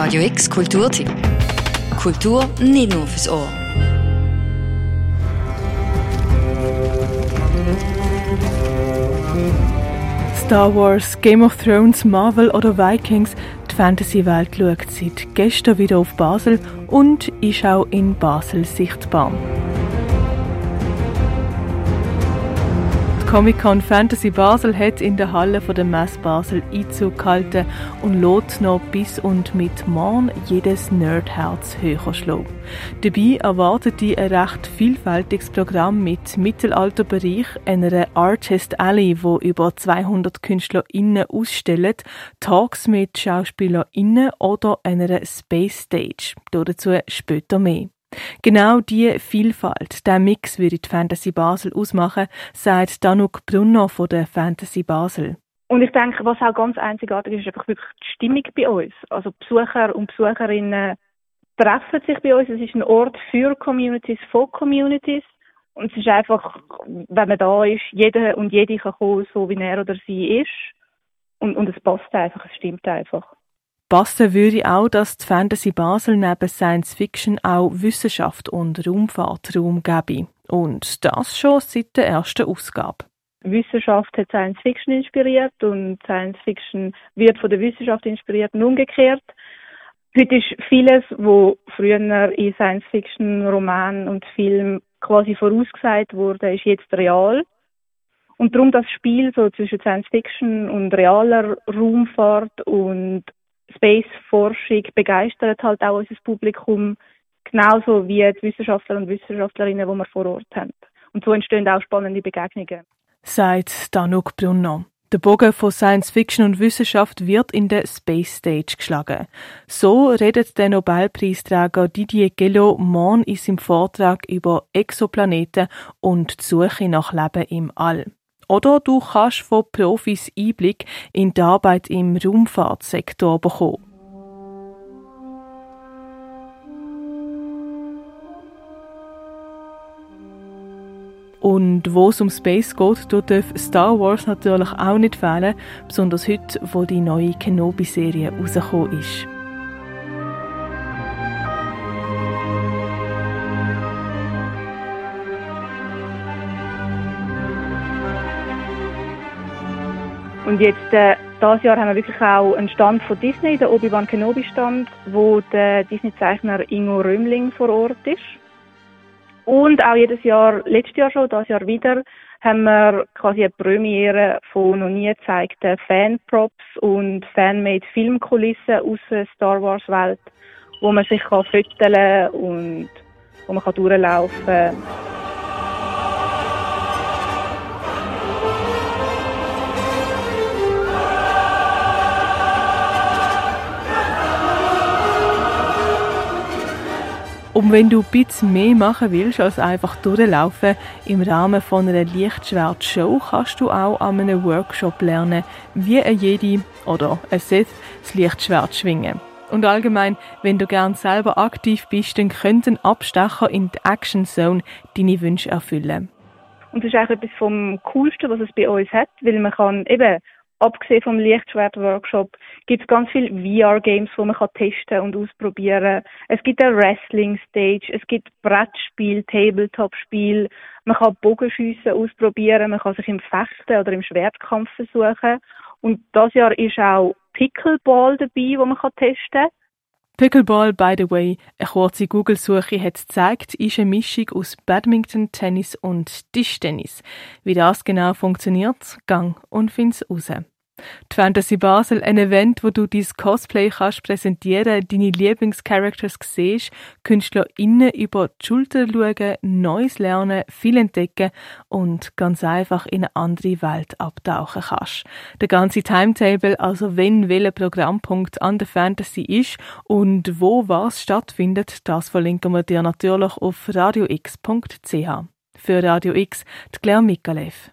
Radio X Kulturtipp. Kultur nicht nur fürs Ohr. Star Wars, Game of Thrones, Marvel oder Vikings, die Fantasy-Welt schaut seit gestern wieder auf Basel und ist auch in Basel sichtbar. Comic-Con Fantasy Basel hat in der Halle von der Mess Basel Einzug gehalten und lässt noch bis und mit morgen jedes Nerdherz höher schlagen. Dabei erwartet die ein recht vielfältiges Programm mit Mittelalterbereich, einer Artist Alley, wo über 200 KünstlerInnen ausstellen, Talks mit SchauspielerInnen oder einer Space Stage. Dazu später mehr. Genau diese Vielfalt, der Mix würde die Fantasy Basel ausmachen, sagt Danuk Brunner von der Fantasy Basel. Und ich denke, was auch ganz einzigartig ist, ist einfach wirklich die Stimmung bei uns. Also Besucher und Besucherinnen treffen sich bei uns. Es ist ein Ort für Communities, von Communities. Und es ist einfach, wenn man da ist, jeder und jede kann kommen, so wie er oder sie ist. Und, und es passt einfach, es stimmt einfach. Passen würde auch, dass die Fantasy Basel neben Science Fiction auch Wissenschaft und Raumfahrt Raum gebe. Und das schon seit der ersten Ausgabe. Wissenschaft hat Science Fiction inspiriert und Science Fiction wird von der Wissenschaft inspiriert und umgekehrt. Heute ist vieles, was früher in Science Fiction, Roman und Film quasi vorausgesagt wurde, ist jetzt real. Und darum das Spiel so zwischen Science Fiction und realer Raumfahrt und Space-Forschung begeistert halt auch unser Publikum, genauso wie die Wissenschaftler und Wissenschaftlerinnen, die wir vor Ort haben. Und so entstehen auch spannende Begegnungen. Sagt Danuk Brunner. Der Bogen von Science Fiction und Wissenschaft wird in der Space Stage geschlagen. So redet der Nobelpreisträger Didier Gello morgen in seinem Vortrag über Exoplaneten und die Suche nach Leben im All. Oder du kannst von Profis Einblick in die Arbeit im Raumfahrtsektor bekommen. Und wo es um Space geht, darf Star Wars natürlich auch nicht fehlen, besonders heute, wo die neue Kenobi-Serie rausgekommen ist. Und jetzt, äh, dieses Jahr haben wir wirklich auch einen Stand von Disney, der Obi-Wan Kenobi Stand, wo der Disney-Zeichner Ingo Römling vor Ort ist. Und auch jedes Jahr, letztes Jahr schon, dieses Jahr wieder, haben wir quasi eine Premiere von noch nie gezeigten Fanprops und Fanmade Filmkulissen aus der Star Wars Welt, wo man sich kann und wo man kann durchlaufen kann. Und wenn du ein bisschen mehr machen willst als einfach durchlaufen, im Rahmen von einer Lichtschwert-Show kannst du auch an einem Workshop lernen, wie ein Jedi oder ein Sith das Lichtschwert schwingen. Und allgemein, wenn du gern selber aktiv bist, dann könnten Abstecher in die Action Zone deine Wünsche erfüllen. Und das ist eigentlich etwas vom Coolsten, was es bei uns hat, weil man kann eben abgesehen vom Lichtschwert-Workshop gibt es ganz viele VR-Games, wo man kann testen und ausprobieren. Es gibt eine Wrestling-Stage, es gibt Brettspiel, Tabletop-Spiel, man kann Bogenschiessen ausprobieren, man kann sich im Fechten oder im Schwertkampf versuchen. Und das Jahr ist auch Pickleball dabei, wo man kann testen kann. Pickleball, by the way, eine kurze Google-Suche hat gezeigt, ist eine Mischung aus Badminton, Tennis und Tischtennis. Wie das genau funktioniert, gang und find's raus. Die Fantasy Basel, ein Event, wo du dein Cosplay kannst präsentieren, deine Lieblingscharacters siehst, KünstlerInnen über die Schulter schauen, Neues lernen, viel entdecken und ganz einfach in eine andere Welt abtauchen kannst. Der ganze Timetable, also wenn welcher Programmpunkt an der Fantasy ist und wo was stattfindet, das verlinken wir dir natürlich auf radiox.ch. Für Radio X, die Claire Mikalev.